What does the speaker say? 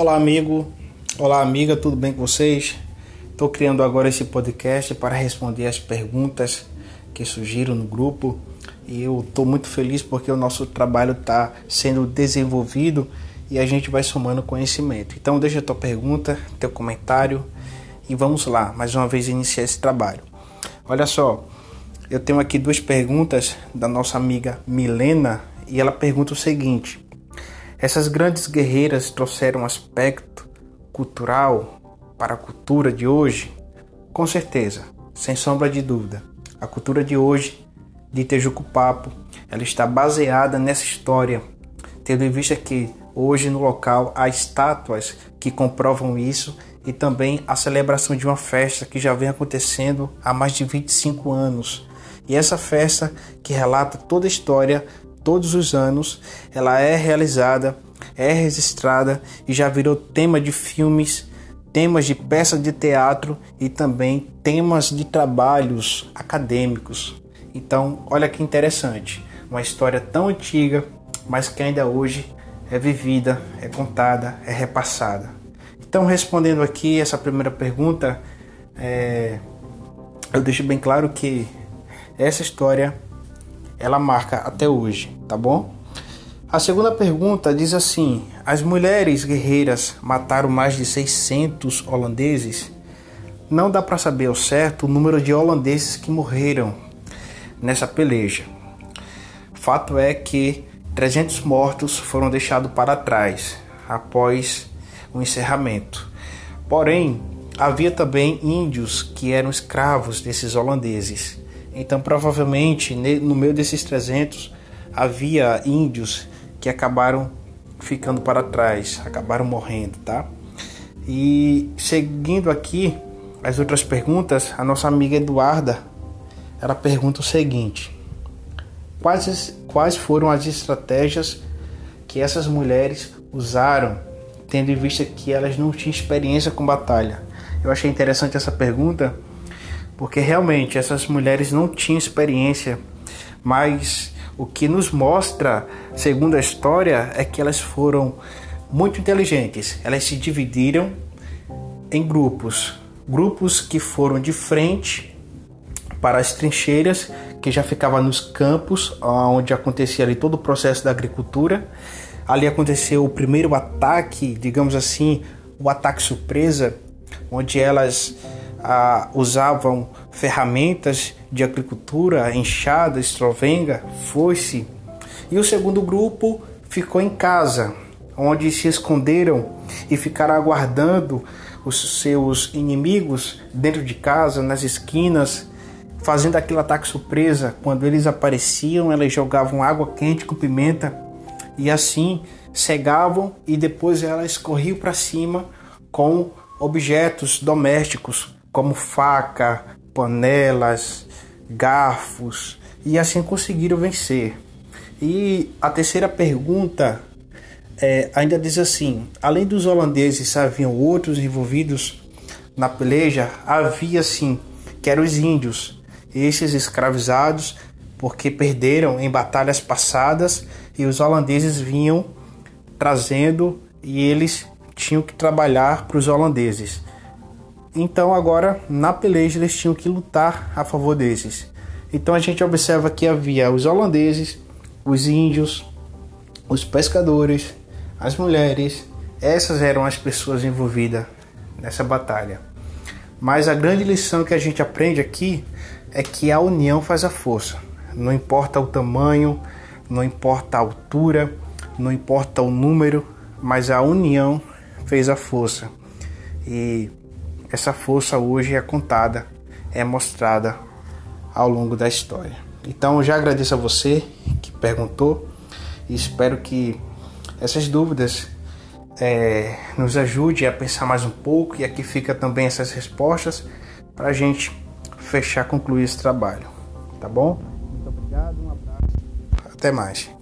Olá, amigo. Olá, amiga, tudo bem com vocês? Estou criando agora esse podcast para responder as perguntas que surgiram no grupo e eu estou muito feliz porque o nosso trabalho está sendo desenvolvido e a gente vai somando conhecimento. Então, deixa a tua pergunta, teu comentário e vamos lá, mais uma vez iniciar esse trabalho. Olha só, eu tenho aqui duas perguntas da nossa amiga Milena e ela pergunta o seguinte: Essas grandes guerreiras trouxeram aspecto cultural para a cultura de hoje? Com certeza, sem sombra de dúvida. A cultura de hoje de Tejuco Papo, ela está baseada nessa história, tendo em vista que hoje no local há estátuas que comprovam isso e também a celebração de uma festa que já vem acontecendo há mais de 25 anos. E essa festa que relata toda a história, todos os anos, ela é realizada, é registrada e já virou tema de filmes, temas de peças de teatro e também temas de trabalhos acadêmicos. Então, olha que interessante, uma história tão antiga, mas que ainda hoje é vivida, é contada, é repassada. Então, respondendo aqui essa primeira pergunta, é, eu deixo bem claro que essa história ela marca até hoje, tá bom? A segunda pergunta diz assim: As mulheres guerreiras mataram mais de 600 holandeses? Não dá para saber ao certo o número de holandeses que morreram nessa peleja. Fato é que 300 mortos foram deixados para trás após o encerramento. Porém, havia também índios que eram escravos desses holandeses. Então, provavelmente, no meio desses 300 havia índios que acabaram ficando para trás, acabaram morrendo, tá? E seguindo aqui as outras perguntas, a nossa amiga Eduarda, ela pergunta o seguinte: Quais, quais foram as estratégias que essas mulheres usaram tendo em vista que elas não tinham experiência com batalha. Eu achei interessante essa pergunta, porque realmente essas mulheres não tinham experiência, mas o que nos mostra, segundo a história, é que elas foram muito inteligentes. Elas se dividiram em grupos, grupos que foram de frente para as trincheiras que já ficavam nos campos, onde acontecia ali todo o processo da agricultura, Ali aconteceu o primeiro ataque, digamos assim, o ataque surpresa, onde elas ah, usavam ferramentas de agricultura, enxada, estrovenga, foice. E o segundo grupo ficou em casa, onde se esconderam e ficaram aguardando os seus inimigos dentro de casa, nas esquinas, fazendo aquele ataque surpresa. Quando eles apareciam, elas jogavam água quente com pimenta e assim cegavam e depois elas corriam para cima com objetos domésticos como faca, panelas, garfos e assim conseguiram vencer. E a terceira pergunta é, ainda diz assim: além dos holandeses, haviam outros envolvidos na peleja? Havia sim, que eram os índios, esses escravizados porque perderam em batalhas passadas e os holandeses vinham trazendo e eles tinham que trabalhar para os holandeses. Então agora na peleja eles tinham que lutar a favor desses. Então a gente observa que havia os holandeses, os índios, os pescadores, as mulheres, essas eram as pessoas envolvidas nessa batalha. Mas a grande lição que a gente aprende aqui é que a união faz a força. Não importa o tamanho, não importa a altura, não importa o número, mas a união fez a força. E essa força hoje é contada, é mostrada ao longo da história. Então eu já agradeço a você que perguntou e espero que essas dúvidas é, nos ajude a pensar mais um pouco e aqui fica também essas respostas para a gente fechar, concluir esse trabalho. Tá bom? Muito obrigado, um abraço. Até mais.